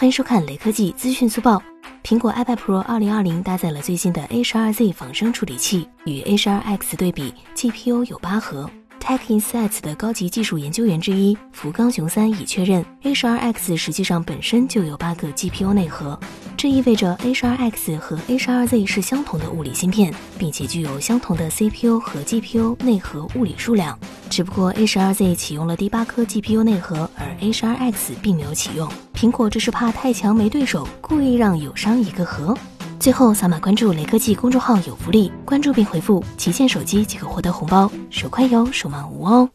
欢迎收看雷科技资讯速报。苹果 iPad Pro 2020搭载了最新的 A12Z 仿生处理器，与 A12X 对比，GPU 有八核。Tech Insights 的高级技术研究员之一福冈雄三已确认，A12X 实际上本身就有八个 GPU 内核，这意味着 A12X 和 A12Z 是相同的物理芯片，并且具有相同的 CPU 和 GPU 内核物理数量。只不过 A 十二 Z 启用了第八颗 GPU 内核，而 A 十二 X 并没有启用。苹果这是怕太强没对手，故意让友商一个核。最后扫码关注雷科技公众号有福利，关注并回复“旗舰手机”即可获得红包，手快有，手慢无哦。